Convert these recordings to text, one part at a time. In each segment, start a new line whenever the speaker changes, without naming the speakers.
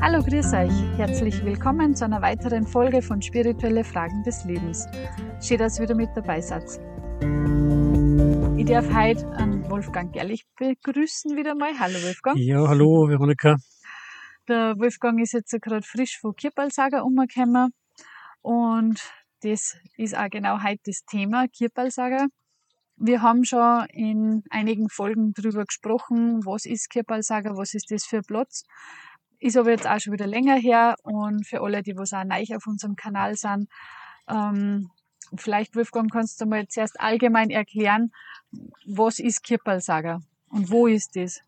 Hallo, grüß euch. Herzlich willkommen zu einer weiteren Folge von Spirituelle Fragen des Lebens. Schön, dass ihr wieder mit dabei seid. Ich darf heute an Wolfgang Gerlich begrüßen wieder mal. Hallo Wolfgang.
Ja, hallo Veronika.
Der Wolfgang ist jetzt gerade frisch von Kirpalsager umgekommen und das ist auch genau heute das Thema Kirpalsager. Wir haben schon in einigen Folgen darüber gesprochen, was ist Kirpalsager, was ist das für ein Platz. Ist aber jetzt auch schon wieder länger her und für alle, die was auch neu auf unserem Kanal sind, ähm, vielleicht Wolfgang, kannst du mal zuerst allgemein erklären, was ist Kirpalsager und wo ist das?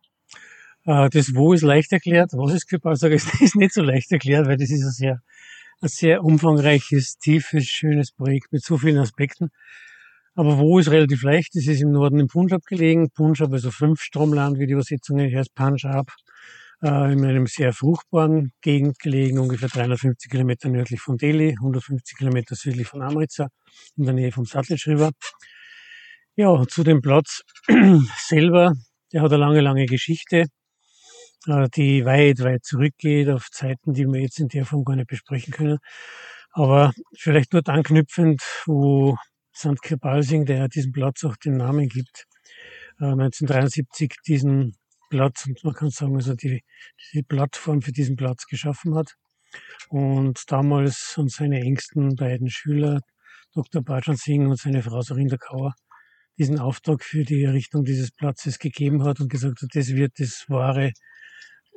Äh, das Wo ist leicht erklärt, was ist Kirpalsager ist nicht so leicht erklärt, weil das ist ein sehr, ein sehr umfangreiches, tiefes, schönes Projekt mit so vielen Aspekten. Aber wo ist relativ leicht? Das ist im Norden im Punjab gelegen. Punjab, also fünf Stromland, wie die Übersetzung heißt, Punjab äh, in einem sehr fruchtbaren Gegend gelegen, ungefähr 350 Kilometer nördlich von Delhi, 150 Kilometer südlich von Amritsar, in der Nähe vom Satluj River. Ja, zu dem Platz selber, der hat eine lange, lange Geschichte, äh, die weit, weit zurückgeht auf Zeiten, die wir jetzt in der Form gar nicht besprechen können. Aber vielleicht dort anknüpfend, wo St. Kirbal Singh, der diesem Platz auch den Namen gibt, 1973 äh, diesen Platz und man kann sagen, also die, die Plattform für diesen Platz geschaffen hat. Und damals und seine engsten beiden Schüler, Dr. Bajan Singh und seine Frau Surinder Kaur, diesen Auftrag für die Errichtung dieses Platzes gegeben hat und gesagt hat, das wird das wahre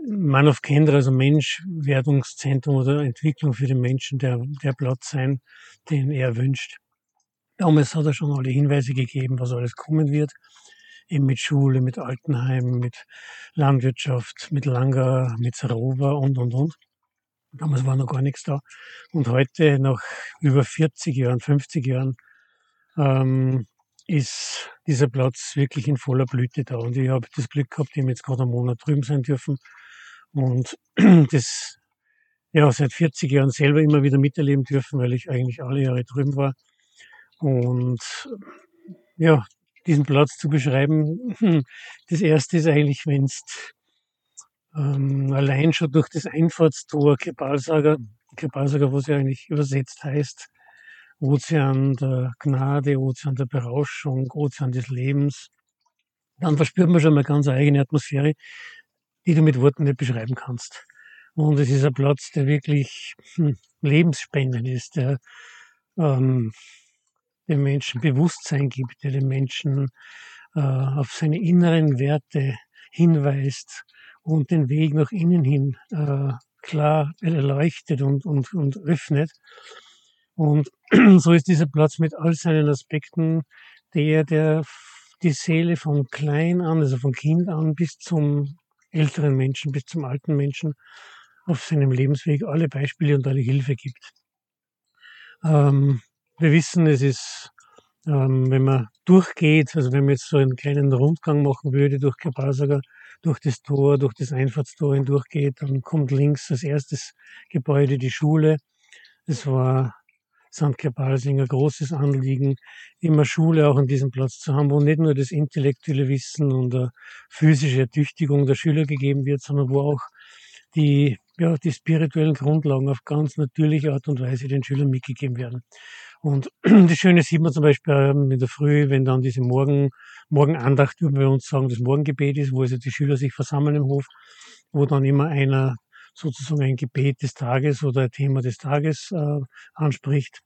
Man of Kendra, also Menschwerdungszentrum oder Entwicklung für den Menschen, der, der Platz sein, den er wünscht. Damals hat er schon alle Hinweise gegeben, was alles kommen wird eben mit Schule, mit Altenheim, mit Landwirtschaft, mit Langer, mit Sarova und, und, und. Damals war noch gar nichts da. Und heute, nach über 40 Jahren, 50 Jahren, ähm, ist dieser Platz wirklich in voller Blüte da. Und ich habe das Glück gehabt, eben jetzt gerade einen Monat drüben sein dürfen. Und das ja seit 40 Jahren selber immer wieder miterleben dürfen, weil ich eigentlich alle Jahre drüben war. Und ja, diesen Platz zu beschreiben. Hm, das erste ist eigentlich, wenn es ähm, allein schon durch das Einfahrtstor Kebalsager, Kebalsager, was ja eigentlich übersetzt heißt, Ozean der Gnade, Ozean der Berauschung, Ozean des Lebens, dann verspürt man schon mal ganz eigene Atmosphäre, die du mit Worten nicht beschreiben kannst. Und es ist ein Platz, der wirklich hm, lebensspendend ist, der ähm, dem Menschen Bewusstsein gibt, der den Menschen äh, auf seine inneren Werte hinweist und den Weg nach innen hin äh, klar erleuchtet und, und, und öffnet. Und so ist dieser Platz mit all seinen Aspekten der, der die Seele von klein an, also von Kind an bis zum älteren Menschen, bis zum alten Menschen auf seinem Lebensweg alle Beispiele und alle Hilfe gibt. Ähm, wir wissen, es ist, ähm, wenn man durchgeht, also wenn man jetzt so einen kleinen Rundgang machen würde durch Kapasaga, durch das Tor, durch das Einfahrtstor hindurchgeht, dann kommt links als erstes Gebäude die Schule. Es war St. Kebalsing ein großes Anliegen, immer Schule auch an diesem Platz zu haben, wo nicht nur das intellektuelle Wissen und die physische Ertüchtigung der Schüler gegeben wird, sondern wo auch die, ja, die spirituellen Grundlagen auf ganz natürliche Art und Weise den Schülern mitgegeben werden. Und das Schöne sieht man zum Beispiel ähm, in der Früh, wenn dann diese Morgen, Morgenandacht, wie wir uns sagen, das Morgengebet ist, wo also die Schüler sich versammeln im Hof, wo dann immer einer sozusagen ein Gebet des Tages oder ein Thema des Tages äh, anspricht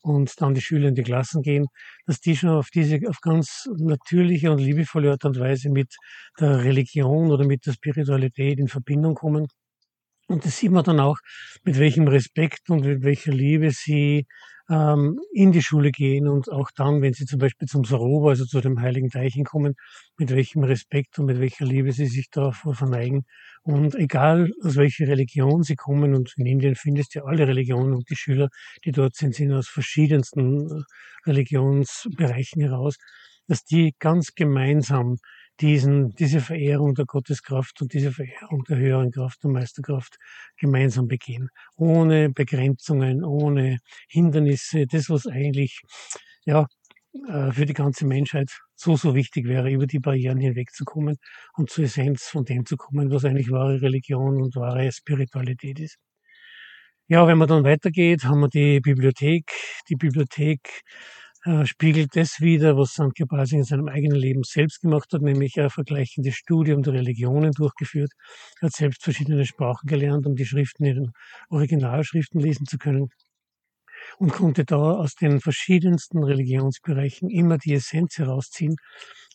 und dann die Schüler in die Klassen gehen, dass die schon auf diese, auf ganz natürliche und liebevolle Art und Weise mit der Religion oder mit der Spiritualität in Verbindung kommen. Und das sieht man dann auch, mit welchem Respekt und mit welcher Liebe sie ähm, in die Schule gehen und auch dann, wenn sie zum Beispiel zum Saroba, also zu dem heiligen Teichen kommen, mit welchem Respekt und mit welcher Liebe sie sich davor verneigen. Und egal aus welcher Religion sie kommen, und in Indien findest du ja alle Religionen und die Schüler, die dort sind, sind aus verschiedensten Religionsbereichen heraus, dass die ganz gemeinsam diesen, diese Verehrung der Gotteskraft und diese Verehrung der höheren Kraft und Meisterkraft gemeinsam begehen. Ohne Begrenzungen, ohne Hindernisse. Das, was eigentlich, ja, äh, für die ganze Menschheit so, so wichtig wäre, über die Barrieren hinwegzukommen und zur Essenz von dem zu kommen, was eigentlich wahre Religion und wahre Spiritualität ist. Ja, wenn man dann weitergeht, haben wir die Bibliothek. Die Bibliothek äh, spiegelt das wider, was St. Gebasing in seinem eigenen Leben selbst gemacht hat, nämlich ein vergleichendes Studium der Religionen durchgeführt. Er hat selbst verschiedene Sprachen gelernt, um die Schriften in den Originalschriften lesen zu können und konnte da aus den verschiedensten Religionsbereichen immer die Essenz herausziehen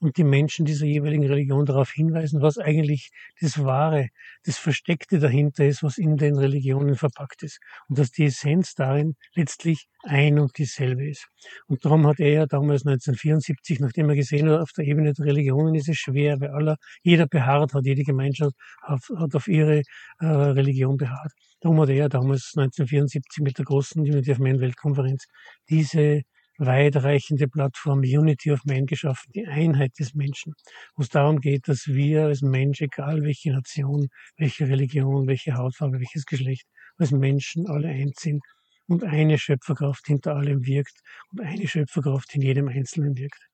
und die Menschen dieser jeweiligen Religion darauf hinweisen, was eigentlich das Wahre, das Versteckte dahinter ist, was in den Religionen verpackt ist. Und dass die Essenz darin letztlich ein und dieselbe ist. Und darum hat er ja damals 1974, nachdem er gesehen hat, auf der Ebene der Religionen ist es schwer, weil aller, jeder beharrt hat, jede Gemeinschaft hat, auf ihre äh, Religion beharrt. Darum hat er damals 1974 mit der großen Unity of Man Weltkonferenz diese weitreichende Plattform Unity of Man geschaffen, die Einheit des Menschen, wo es darum geht, dass wir als Mensch, egal welche Nation, welche Religion, welche Hautfarbe, welches Geschlecht, als Menschen alle eins sind und eine Schöpferkraft hinter allem wirkt und eine Schöpferkraft in jedem Einzelnen wirkt.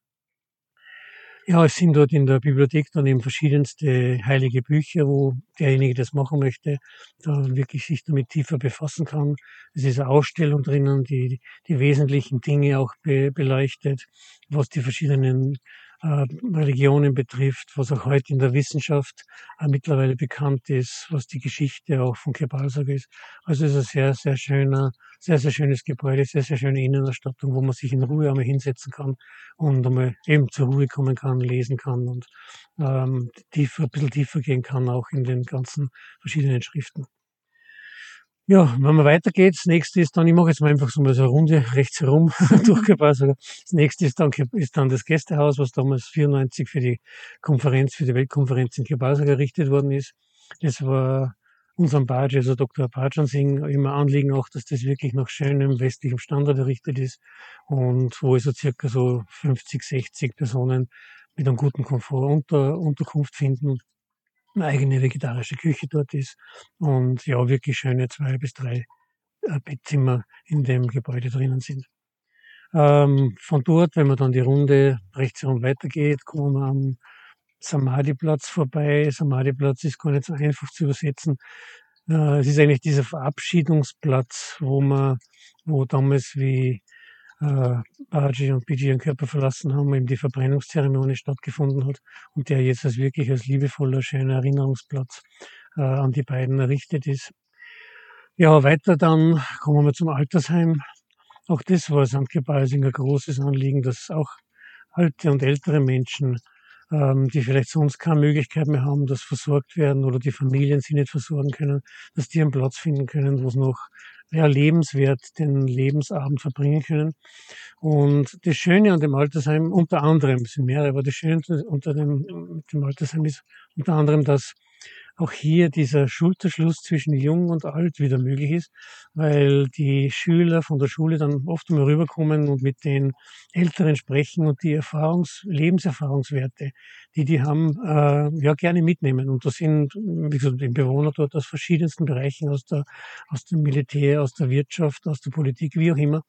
Ja, es sind dort in der Bibliothek dann eben verschiedenste heilige Bücher, wo derjenige, der das machen möchte, da wirklich sich damit tiefer befassen kann. Es ist eine Ausstellung drinnen, die die wesentlichen Dinge auch be beleuchtet, was die verschiedenen Religionen betrifft, was auch heute in der Wissenschaft äh, mittlerweile bekannt ist, was die Geschichte auch von Kebalsag ist. Also es ist ein sehr, sehr schöner, sehr, sehr schönes Gebäude, sehr, sehr schöne Innenausstattung, wo man sich in Ruhe einmal hinsetzen kann und einmal eben zur Ruhe kommen kann, lesen kann und ähm, tiefer, ein bisschen tiefer gehen kann, auch in den ganzen verschiedenen Schriften. Ja, wenn man weitergeht, das nächste ist dann, ich mache jetzt mal einfach so mal so eine Runde rechts herum durchgepasst. Das nächste ist dann, ist dann das Gästehaus, was damals 94 für die Konferenz, für die Weltkonferenz in Kibasa errichtet worden ist. Das war unserem Badge, also Dr. Pajan Singh, immer Anliegen auch, dass das wirklich nach schönem westlichem Standard errichtet ist und wo also circa so 50, 60 Personen mit einem guten Komfort unter, Unterkunft finden eine eigene vegetarische Küche dort ist und ja, wirklich schöne zwei bis drei äh, Bettzimmer in dem Gebäude drinnen sind. Ähm, von dort, wenn man dann die Runde rechts herum weitergeht, kommen wir am Samadhi-Platz vorbei. Samadhi-Platz ist gar nicht so einfach zu übersetzen. Äh, es ist eigentlich dieser Verabschiedungsplatz, wo man, wo damals wie äh, Baji und Biji ihren Körper verlassen haben, eben die Verbrennungszeremonie stattgefunden hat und der jetzt als wirklich als liebevoller, schöner Erinnerungsplatz äh, an die beiden errichtet ist. Ja, weiter dann kommen wir zum Altersheim. Auch das war St. Gebalsing ein großes Anliegen, dass auch alte und ältere Menschen, ähm, die vielleicht sonst keine Möglichkeit mehr haben, dass versorgt werden oder die Familien sie nicht versorgen können, dass die einen Platz finden können, wo es noch ja, lebenswert den Lebensabend verbringen können. Und das Schöne an dem Altersheim, unter anderem, es sind mehrere, aber das Schöne unter dem, dem Altersheim ist unter anderem, dass auch hier dieser Schulterschluss zwischen Jung und Alt wieder möglich ist, weil die Schüler von der Schule dann oft einmal rüberkommen und mit den Älteren sprechen und die Erfahrungs-, Lebenserfahrungswerte, die die haben, äh, ja gerne mitnehmen. Und das sind, wie gesagt, die Bewohner dort aus verschiedensten Bereichen, aus der, aus dem Militär, aus der Wirtschaft, aus der Politik, wie auch immer.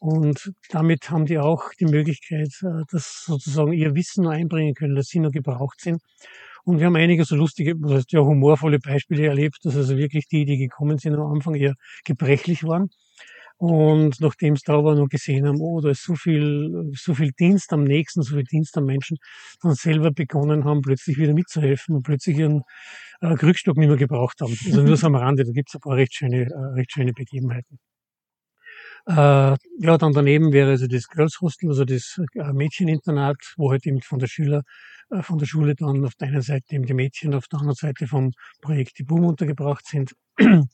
Und damit haben die auch die Möglichkeit, äh, dass sozusagen ihr Wissen nur einbringen können, dass sie nur gebraucht sind. Und wir haben einige so lustige, das heißt ja humorvolle Beispiele erlebt, dass also wirklich die, die gekommen sind am Anfang eher gebrechlich waren. Und nachdem es da war, noch gesehen haben, oh, da ist so viel, so viel Dienst am Nächsten, so viel Dienst am Menschen, dann selber begonnen haben, plötzlich wieder mitzuhelfen und plötzlich ihren äh, Krückstock nicht mehr gebraucht haben. Also nur so am Rande, da gibt es ein paar recht schöne, äh, recht schöne Begebenheiten. Äh, ja, dann daneben wäre also das Girls Hostel, also das äh, Mädcheninternat, wo halt eben von der Schüler äh, von der Schule dann auf der einen Seite eben die Mädchen, auf der anderen Seite vom Projekt die Boom untergebracht sind. ähm,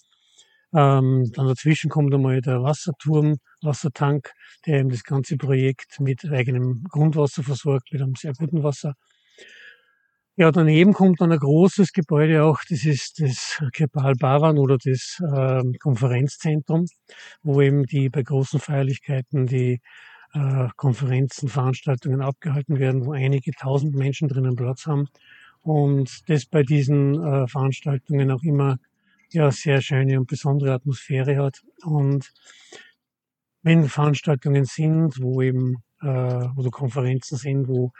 dann dazwischen kommt einmal der Wasserturm, Wassertank, der eben das ganze Projekt mit eigenem Grundwasser versorgt, mit einem sehr guten Wasser. Ja, daneben kommt dann ein großes Gebäude auch, das ist das Kepal Baran oder das äh, Konferenzzentrum, wo eben die bei großen Feierlichkeiten die äh, Konferenzen, Veranstaltungen abgehalten werden, wo einige tausend Menschen drinnen Platz haben und das bei diesen äh, Veranstaltungen auch immer ja sehr schöne und besondere Atmosphäre hat und wenn Veranstaltungen sind, wo eben äh, oder Konferenzen sind, wo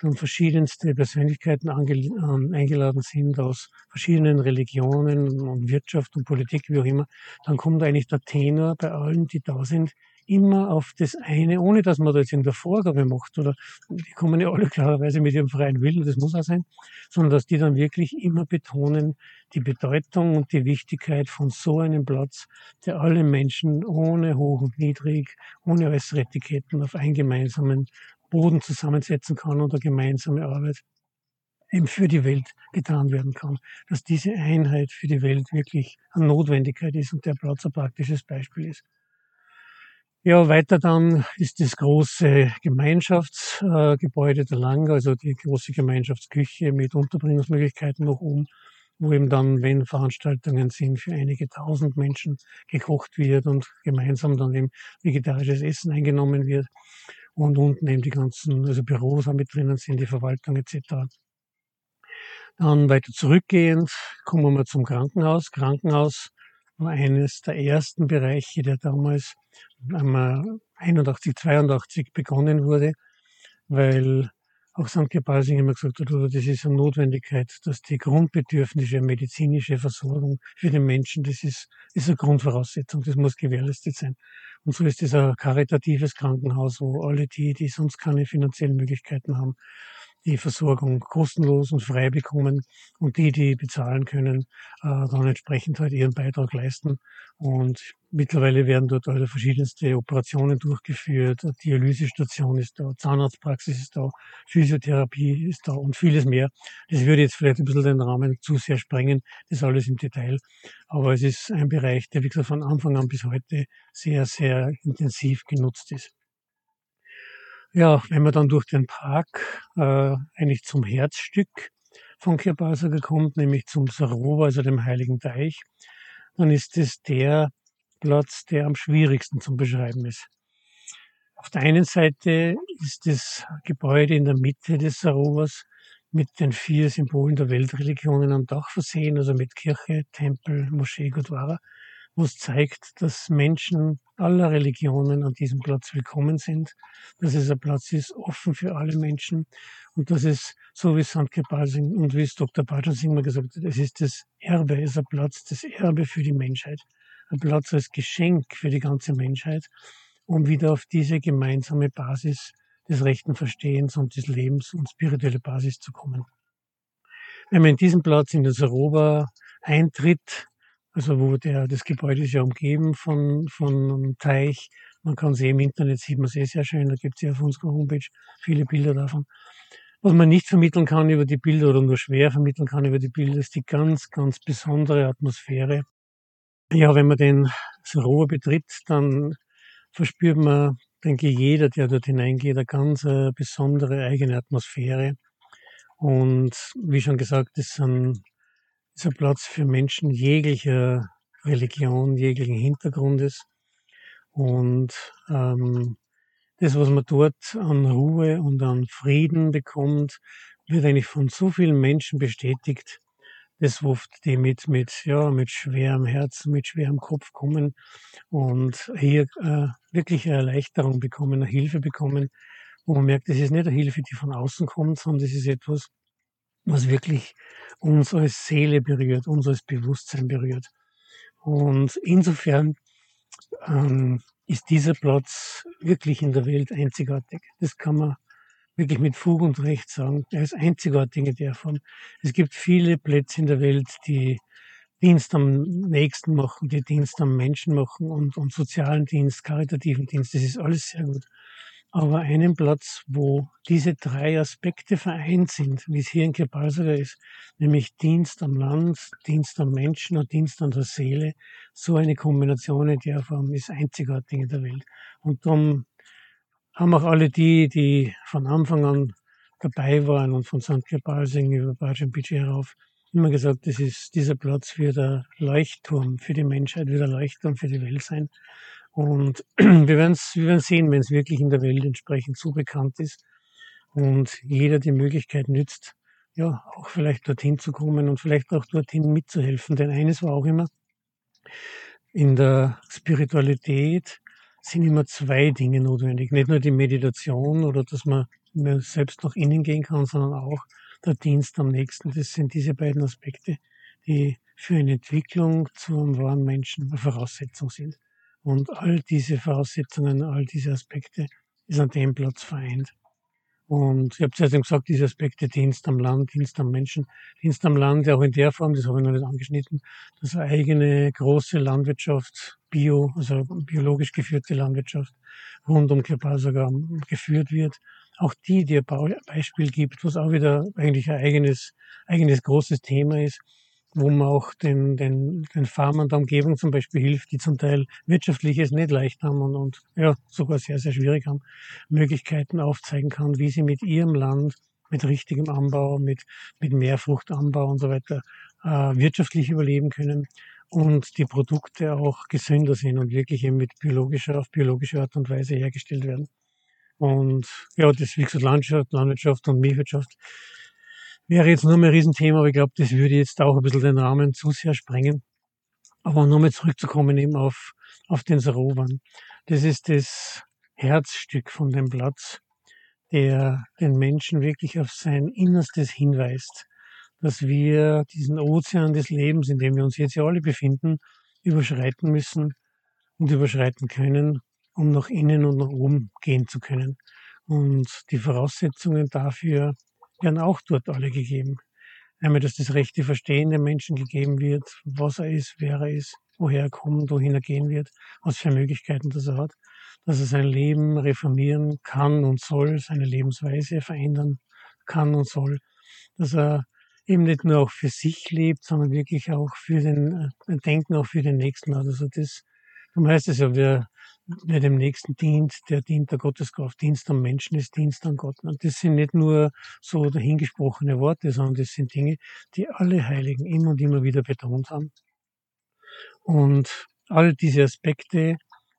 dann verschiedenste Persönlichkeiten eingeladen sind aus verschiedenen Religionen und Wirtschaft und Politik, wie auch immer, dann kommt eigentlich der Tenor bei allen, die da sind, immer auf das eine, ohne dass man da jetzt in der Vorgabe macht, oder die kommen ja alle klarerweise mit ihrem freien Willen, das muss auch sein, sondern dass die dann wirklich immer betonen, die Bedeutung und die Wichtigkeit von so einem Platz, der alle Menschen ohne hoch und niedrig, ohne äußere Etiketten auf einen gemeinsamen Boden zusammensetzen kann oder gemeinsame Arbeit eben für die Welt getan werden kann. Dass diese Einheit für die Welt wirklich eine Notwendigkeit ist und der Platz ein praktisches Beispiel ist. Ja, weiter dann ist das große Gemeinschaftsgebäude der Lang, also die große Gemeinschaftsküche mit Unterbringungsmöglichkeiten noch oben, wo eben dann, wenn Veranstaltungen sind, für einige tausend Menschen gekocht wird und gemeinsam dann eben vegetarisches Essen eingenommen wird. Und unten eben die ganzen, also Büros auch mit drinnen sind, die Verwaltung etc. Dann weiter zurückgehend kommen wir zum Krankenhaus. Krankenhaus eines der ersten Bereiche, der damals 81, 82 begonnen wurde, weil auch St. Gebalsing immer gesagt hat, oder das ist eine Notwendigkeit, dass die grundbedürfnisse medizinische Versorgung für den Menschen, das ist, ist eine Grundvoraussetzung, das muss gewährleistet sein. Und so ist es ein karitatives Krankenhaus, wo alle die, die sonst keine finanziellen Möglichkeiten haben, die Versorgung kostenlos und frei bekommen und die, die bezahlen können, äh, dann entsprechend halt ihren Beitrag leisten. Und mittlerweile werden dort alle verschiedenste Operationen durchgeführt. Eine Dialysestation ist da, Zahnarztpraxis ist da, Physiotherapie ist da und vieles mehr. Das würde jetzt vielleicht ein bisschen den Rahmen zu sehr sprengen, das alles im Detail. Aber es ist ein Bereich, der, wie gesagt, von Anfang an bis heute sehr, sehr intensiv genutzt ist. Ja, wenn man dann durch den Park äh, eigentlich zum Herzstück von Kirbasaga kommt, nämlich zum Sarowa, also dem Heiligen Teich, dann ist es der Platz, der am schwierigsten zum Beschreiben ist. Auf der einen Seite ist das Gebäude in der Mitte des Sarovas mit den vier Symbolen der Weltreligionen am Dach versehen, also mit Kirche, Tempel, Moschee, Gurdwara wo es zeigt, dass Menschen aller Religionen an diesem Platz willkommen sind, dass es ein Platz ist, offen für alle Menschen und dass es, so wie Sandke Balsing und wie es Dr. Balsing mal gesagt hat, es ist das Erbe, es ist ein Platz, das Erbe für die Menschheit, ein Platz als Geschenk für die ganze Menschheit, um wieder auf diese gemeinsame Basis des rechten Verstehens und des Lebens und spirituelle Basis zu kommen. Wenn man in diesen Platz in das Europa eintritt, also wo der, das Gebäude ist ja umgeben von, von einem Teich. Man kann sehen, im Internet sieht man es eh sehr schön. Da gibt es ja auf unserer Homepage viele Bilder davon. Was man nicht vermitteln kann über die Bilder oder nur schwer vermitteln kann über die Bilder, ist die ganz, ganz besondere Atmosphäre. Ja, wenn man den Soroa betritt, dann verspürt man, denke ich, jeder, der dort hineingeht, eine ganz äh, besondere eigene Atmosphäre. Und wie schon gesagt, das sind ist ein Platz für Menschen jeglicher Religion, jeglichen Hintergrundes. Und ähm, das, was man dort an Ruhe und an Frieden bekommt, wird eigentlich von so vielen Menschen bestätigt. Das oft die mit, mit, ja, mit schwerem Herzen, mit schwerem Kopf kommen und hier äh, wirklich eine Erleichterung bekommen, eine Hilfe bekommen, wo man merkt, das ist nicht eine Hilfe, die von außen kommt, sondern das ist etwas, was wirklich uns als Seele berührt, uns als Bewusstsein berührt. Und insofern ähm, ist dieser Platz wirklich in der Welt einzigartig. Das kann man wirklich mit Fug und Recht sagen. Er ist einzigartig in der Form. Es gibt viele Plätze in der Welt, die Dienst am Nächsten machen, die Dienst am Menschen machen und, und sozialen Dienst, karitativen Dienst. Das ist alles sehr gut aber einen Platz, wo diese drei Aspekte vereint sind, wie es hier in Kepalsaga ist, nämlich Dienst am Land, Dienst am Menschen und Dienst an der Seele, so eine Kombination in der Form ist einzigartig in der Welt. Und darum haben auch alle die, die von Anfang an dabei waren und von St. Kepalsing über Bajan Beach herauf, immer gesagt, das ist dieser Platz wird der Leuchtturm für die Menschheit, wird der Leuchtturm für die Welt sein. Und wir werden wir werden sehen, wenn es wirklich in der Welt entsprechend so bekannt ist und jeder die Möglichkeit nützt, ja, auch vielleicht dorthin zu kommen und vielleicht auch dorthin mitzuhelfen. Denn eines war auch immer, in der Spiritualität sind immer zwei Dinge notwendig. Nicht nur die Meditation oder dass man selbst nach innen gehen kann, sondern auch der Dienst am nächsten. Das sind diese beiden Aspekte, die für eine Entwicklung zum wahren Menschen eine Voraussetzung sind. Und all diese Voraussetzungen, all diese Aspekte ist an dem Platz vereint. Und ich habe zuerst gesagt, diese Aspekte Dienst am Land, Dienst am Menschen, Dienst am Land, auch in der Form, das habe ich noch nicht angeschnitten, dass eine eigene große Landwirtschaft, Bio, also biologisch geführte Landwirtschaft rund um Kirpasaga geführt wird. Auch die, die ein Beispiel gibt, was auch wieder eigentlich ein eigenes, eigenes großes Thema ist, wo man auch den, den, den Farmern der Umgebung zum Beispiel hilft, die zum Teil wirtschaftliches nicht leicht haben und, und ja, sogar sehr, sehr schwierig haben, Möglichkeiten aufzeigen kann, wie sie mit ihrem Land, mit richtigem Anbau, mit, mit Mehrfruchtanbau und so weiter äh, wirtschaftlich überleben können und die Produkte auch gesünder sind und wirklich eben mit biologischer, auf biologische Art und Weise hergestellt werden. Und ja, das wie gesagt Landwirtschaft, Landwirtschaft und Milchwirtschaft wäre jetzt nur ein Riesenthema, aber ich glaube, das würde jetzt auch ein bisschen den Rahmen zu sehr sprengen. Aber nochmal zurückzukommen eben auf, auf den Sarovan. Das ist das Herzstück von dem Platz, der den Menschen wirklich auf sein Innerstes hinweist, dass wir diesen Ozean des Lebens, in dem wir uns jetzt ja alle befinden, überschreiten müssen und überschreiten können, um nach innen und nach oben gehen zu können. Und die Voraussetzungen dafür werden auch dort alle gegeben. Einmal, dass das rechte Verstehen dem Menschen gegeben wird, was er ist, wer er ist, woher er kommt, wohin er gehen wird, was für Möglichkeiten das er hat, dass er sein Leben reformieren kann und soll, seine Lebensweise verändern kann und soll, dass er eben nicht nur auch für sich lebt, sondern wirklich auch für den äh, Denken auch für den Nächsten hat. Also das, darum heißt es ja, wer wer dem Nächsten dient, der dient der Gotteskraft. Dienst am Menschen ist Dienst an Gott. Und das sind nicht nur so dahingesprochene Worte, sondern das sind Dinge, die alle Heiligen immer und immer wieder betont haben. Und all diese Aspekte,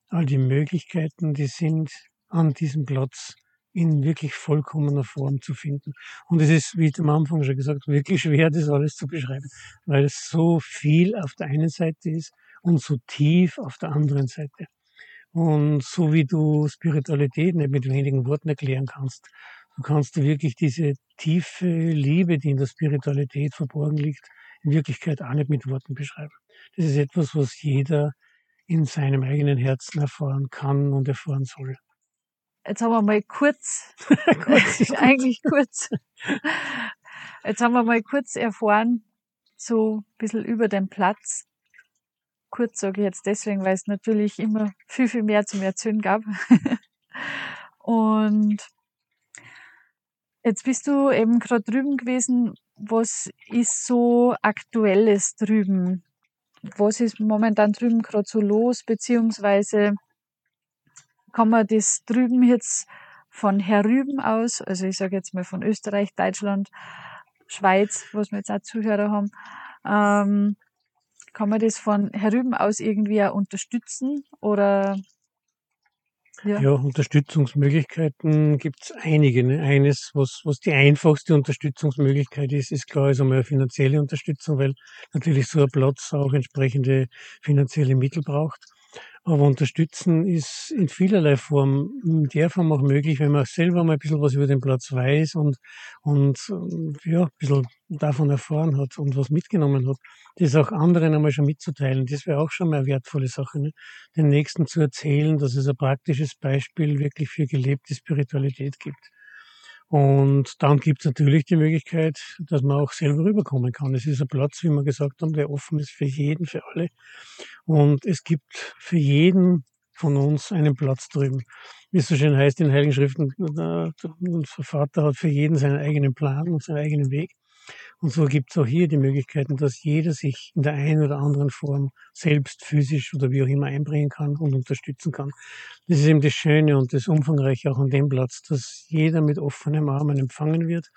all die Möglichkeiten, die sind an diesem Platz in wirklich vollkommener Form zu finden. Und es ist, wie ich am Anfang schon gesagt wirklich schwer, das alles zu beschreiben, weil es so viel auf der einen Seite ist und so tief auf der anderen Seite. Und so wie du Spiritualität nicht mit wenigen Worten erklären kannst, so kannst du wirklich diese tiefe Liebe, die in der Spiritualität verborgen liegt, in Wirklichkeit auch nicht mit Worten beschreiben. Das ist etwas, was jeder in seinem eigenen Herzen erfahren kann und erfahren soll.
Jetzt haben wir mal kurz, kurz eigentlich kurz, jetzt haben wir mal kurz erfahren, so ein bisschen über den Platz kurz sage ich jetzt deswegen, weil es natürlich immer viel, viel mehr zum Erzählen gab. und jetzt bist du eben gerade drüben gewesen. Was ist so aktuelles drüben? Was ist momentan drüben gerade so los? Beziehungsweise kann man das drüben jetzt von herüben aus, also ich sage jetzt mal von Österreich, Deutschland, Schweiz, was wir jetzt auch Zuhörer haben, ähm, kann man das von herüben aus irgendwie auch unterstützen oder
ja. ja, Unterstützungsmöglichkeiten gibt es einige. Ne? Eines, was, was die einfachste Unterstützungsmöglichkeit ist, ist klar, ist einmal eine finanzielle Unterstützung, weil natürlich so ein Platz auch entsprechende finanzielle Mittel braucht. Aber unterstützen ist in vielerlei Form, in der Form auch möglich, wenn man selber mal ein bisschen was über den Platz weiß und, und ja, ein bisschen davon erfahren hat und was mitgenommen hat, das auch anderen einmal schon mitzuteilen. Das wäre auch schon mal eine wertvolle Sache. Ne? Den Nächsten zu erzählen, dass es ein praktisches Beispiel wirklich für gelebte Spiritualität gibt. Und dann gibt es natürlich die Möglichkeit, dass man auch selber rüberkommen kann. Es ist ein Platz, wie wir gesagt haben, der offen ist für jeden, für alle. Und es gibt für jeden von uns einen Platz drüben. Wie es so schön heißt in Heiligen Schriften, unser Vater hat für jeden seinen eigenen Plan und seinen eigenen Weg. Und so gibt es auch hier die Möglichkeiten, dass jeder sich in der einen oder anderen Form selbst physisch oder wie auch immer einbringen kann und unterstützen kann. Das ist eben das Schöne und das Umfangreiche auch an dem Platz, dass jeder mit offenen Armen empfangen wird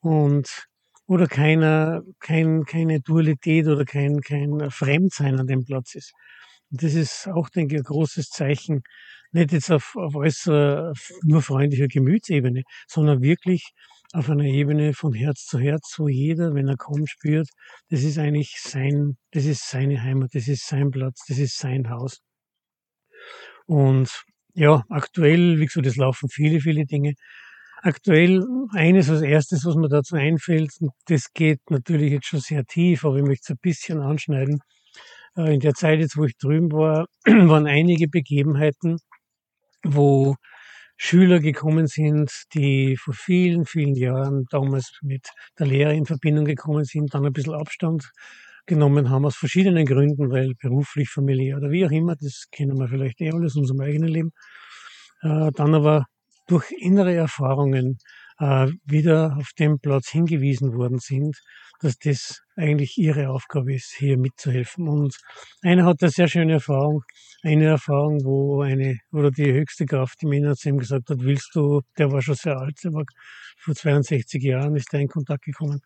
und oder keiner, kein, keine Dualität oder kein, kein Fremdsein an dem Platz ist. Und das ist auch, denke ich, ein großes Zeichen, nicht jetzt auf, auf äußerer, nur freundlicher Gemütsebene, sondern wirklich auf einer Ebene von Herz zu Herz, wo jeder, wenn er kommt, spürt, das ist eigentlich sein, das ist seine Heimat, das ist sein Platz, das ist sein Haus. Und ja, aktuell, wie gesagt, es laufen viele, viele Dinge. aktuell eines als erstes, was mir dazu einfällt, das geht natürlich jetzt schon sehr tief, aber ich möchte es ein bisschen anschneiden. Äh, in der Zeit jetzt, wo ich drüben war, waren einige Begebenheiten, wo Schüler gekommen sind, die vor vielen, vielen Jahren damals mit der Lehre in Verbindung gekommen sind, dann ein bisschen Abstand genommen haben aus verschiedenen Gründen, weil beruflich, familiär oder wie auch immer, das kennen wir vielleicht eh alles aus unserem eigenen Leben, äh, dann aber durch innere Erfahrungen äh, wieder auf den Platz hingewiesen worden sind, dass das eigentlich ihre Aufgabe ist, hier mitzuhelfen. Und einer hat eine sehr schöne Erfahrung, eine Erfahrung, wo eine, oder die höchste Kraft im Inneren zu ihm gesagt hat, willst du, der war schon sehr alt, der war vor 62 Jahren ist er in Kontakt gekommen,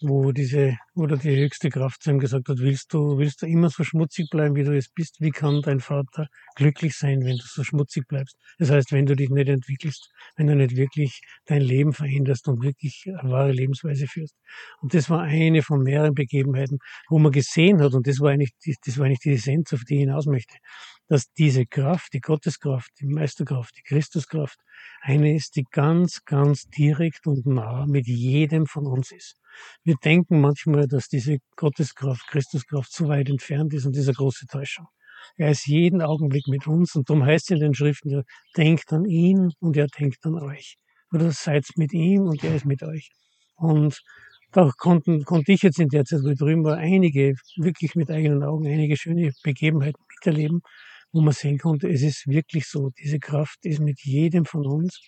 wo diese, oder die höchste Kraft zu ihm gesagt hat, willst du, willst du immer so schmutzig bleiben, wie du es bist? Wie kann dein Vater glücklich sein, wenn du so schmutzig bleibst? Das heißt, wenn du dich nicht entwickelst, wenn du nicht wirklich dein Leben veränderst und wirklich eine wahre Lebensweise führst. Und das war eine von mehreren Begebenheiten, wo man gesehen hat, und das war eigentlich, das war eigentlich die Essenz, auf die ich hinaus möchte, dass diese Kraft, die Gotteskraft, die Meisterkraft, die Christuskraft, eine ist, die ganz, ganz direkt und nah mit jedem von uns ist. Wir denken manchmal, dass diese Gotteskraft, Christuskraft so weit entfernt ist und diese große Täuschung. Er ist jeden Augenblick mit uns und darum heißt es in den Schriften, er denkt an ihn und er denkt an euch. Oder seid mit ihm und er ist mit euch. Und da konnten, konnte ich jetzt in der Zeit, wo ich drüben war, einige, wirklich mit eigenen Augen, einige schöne Begebenheiten miterleben, wo man sehen konnte, es ist wirklich so, diese Kraft ist mit jedem von uns,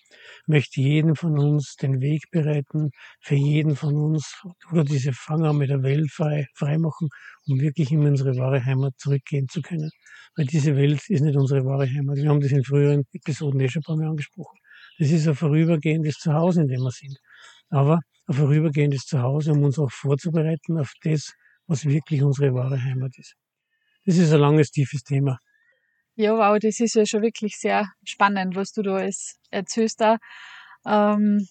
möchte jedem von uns den Weg bereiten, für jeden von uns oder diese Fanger mit der Welt frei, frei machen, um wirklich in unsere wahre Heimat zurückgehen zu können. Weil diese Welt ist nicht unsere wahre Heimat. Wir haben das in früheren Episoden eh schon ein paar Mal angesprochen. Das ist ein vorübergehendes Zuhause, in dem wir sind. Aber ein vorübergehendes Zuhause, um uns auch vorzubereiten auf das, was wirklich unsere wahre Heimat ist. Das ist ein langes, tiefes Thema.
Ja, wow, das ist ja schon wirklich sehr spannend, was du da alles erzählst. Ähm,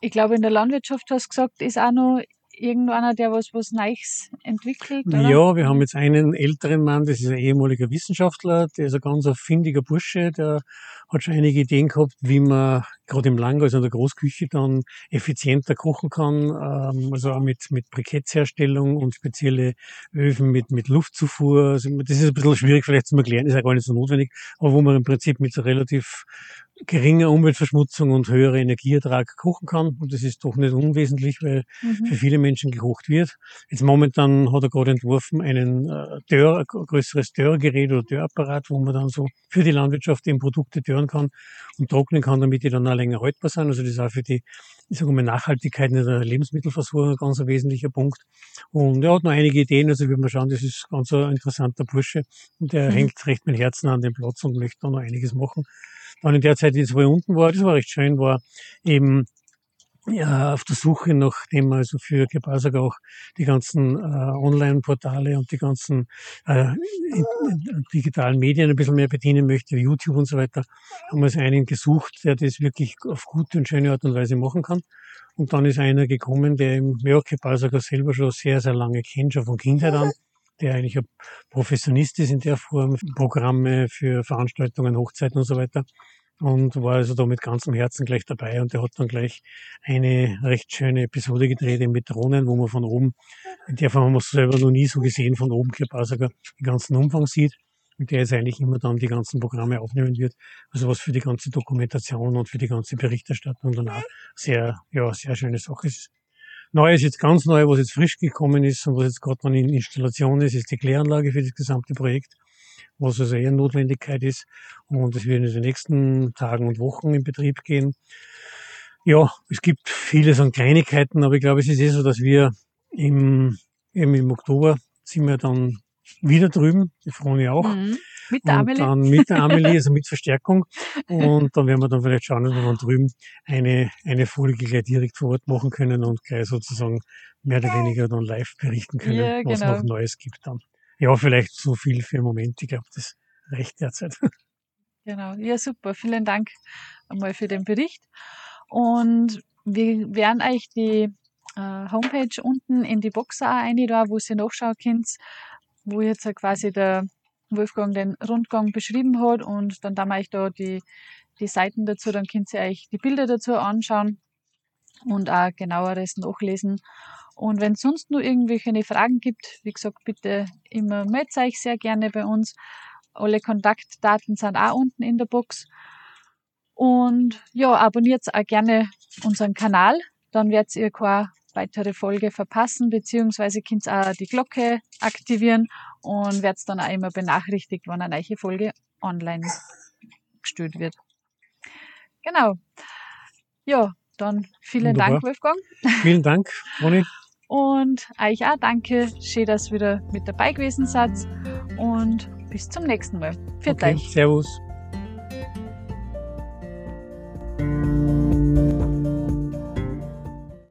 ich glaube, in der Landwirtschaft hast du gesagt, ist auch noch irgendeiner, der was, was Neues entwickelt? Oder?
Ja, wir haben jetzt einen älteren Mann, das ist ein ehemaliger Wissenschaftler, der ist ein ganz findiger Bursche, der hat schon einige Ideen gehabt, wie man gerade im Lang, also in der Großküche, dann effizienter kochen kann, ähm, also auch mit, mit Brikettsherstellung und spezielle Öfen mit, mit Luftzufuhr. Also das ist ein bisschen schwierig vielleicht zu erklären, ist ja gar nicht so notwendig, aber wo man im Prinzip mit so relativ geringer Umweltverschmutzung und höherer Energieertrag kochen kann. Und das ist doch nicht unwesentlich, weil mhm. für viele Menschen gekocht wird. Jetzt momentan hat er gerade entworfen einen äh, Dörr, ein größeres Dörrgerät oder Dörrapparat, wo man dann so für die Landwirtschaft eben Produkte dörren kann und trocknen kann, damit die dann auch länger haltbar sind. Also das ist auch für die, ich sage mal, Nachhaltigkeit in der Lebensmittelversorgung ein ganz wesentlicher Punkt. Und er hat noch einige Ideen, also wird man schauen, das ist ganz ein interessanter Bursche und der mhm. hängt recht mit Herzen an dem Platz und möchte da noch einiges machen. Dann in der Zeit, die wo ich unten war, das war recht schön, war eben ja, auf der Suche nach dem also für Gebrauchsag auch die ganzen äh, Online-Portale und die ganzen äh, digitalen Medien ein bisschen mehr bedienen möchte, YouTube und so weiter, haben wir also einen gesucht, der das wirklich auf gute und schöne Art und Weise machen kann. Und dann ist einer gekommen, der im Jörg Gebrauchsager selber schon sehr, sehr lange kennt, schon von Kindheit an, der eigentlich ein Professionist ist in der Form, Programme für Veranstaltungen, Hochzeiten und so weiter. Und war also da mit ganzem Herzen gleich dabei. Und der hat dann gleich eine recht schöne Episode gedreht mit Drohnen, wo man von oben, in der Form haben wir es selber noch nie so gesehen, von oben Klapausager den ganzen Umfang sieht. Und der jetzt eigentlich immer dann die ganzen Programme aufnehmen wird, also was für die ganze Dokumentation und für die ganze Berichterstattung dann auch sehr, ja, sehr schöne Sache ist. Neu ist jetzt ganz neu, was jetzt frisch gekommen ist und was jetzt gerade noch in Installation ist, ist die Kläranlage für das gesamte Projekt was also eher Notwendigkeit ist. Und es wird in den nächsten Tagen und Wochen in Betrieb gehen. Ja, es gibt vieles an Kleinigkeiten, aber ich glaube, es ist eh so, dass wir im, eben im Oktober sind wir dann wieder drüben, die Froni auch. Mhm.
Mit der Amelie.
Und dann mit der Amelie, also mit Verstärkung. Und dann werden wir dann vielleicht schauen, dass wir dann drüben eine, eine Folge gleich direkt vor Ort machen können und gleich sozusagen mehr oder weniger dann live berichten können, ja, genau. was noch Neues gibt dann ja, vielleicht so viel für den Moment. Ich glaube, das reicht derzeit.
Genau, ja super. Vielen Dank einmal für den Bericht. Und wir werden euch die äh, Homepage unten in die Box auch rein, da, wo ihr nachschauen könnt, wo jetzt quasi der Wolfgang den Rundgang beschrieben hat und dann da ich da die, die Seiten dazu, dann könnt ihr euch die Bilder dazu anschauen und auch genaueres nachlesen. Und wenn es sonst nur irgendwelche Fragen gibt, wie gesagt, bitte immer meldet euch sehr gerne bei uns. Alle Kontaktdaten sind auch unten in der Box. Und ja, abonniert auch gerne unseren Kanal, dann werdet ihr keine weitere Folge verpassen, beziehungsweise könnt auch die Glocke aktivieren und werdet dann auch immer benachrichtigt, wann eine neue Folge online gestellt wird. Genau. Ja, dann vielen Wunderbar. Dank, Wolfgang.
Vielen Dank, Ronny.
Und euch auch danke. Schön, dass ihr wieder mit dabei gewesen seid. Und bis zum nächsten Mal.
Für okay, euch. Servus.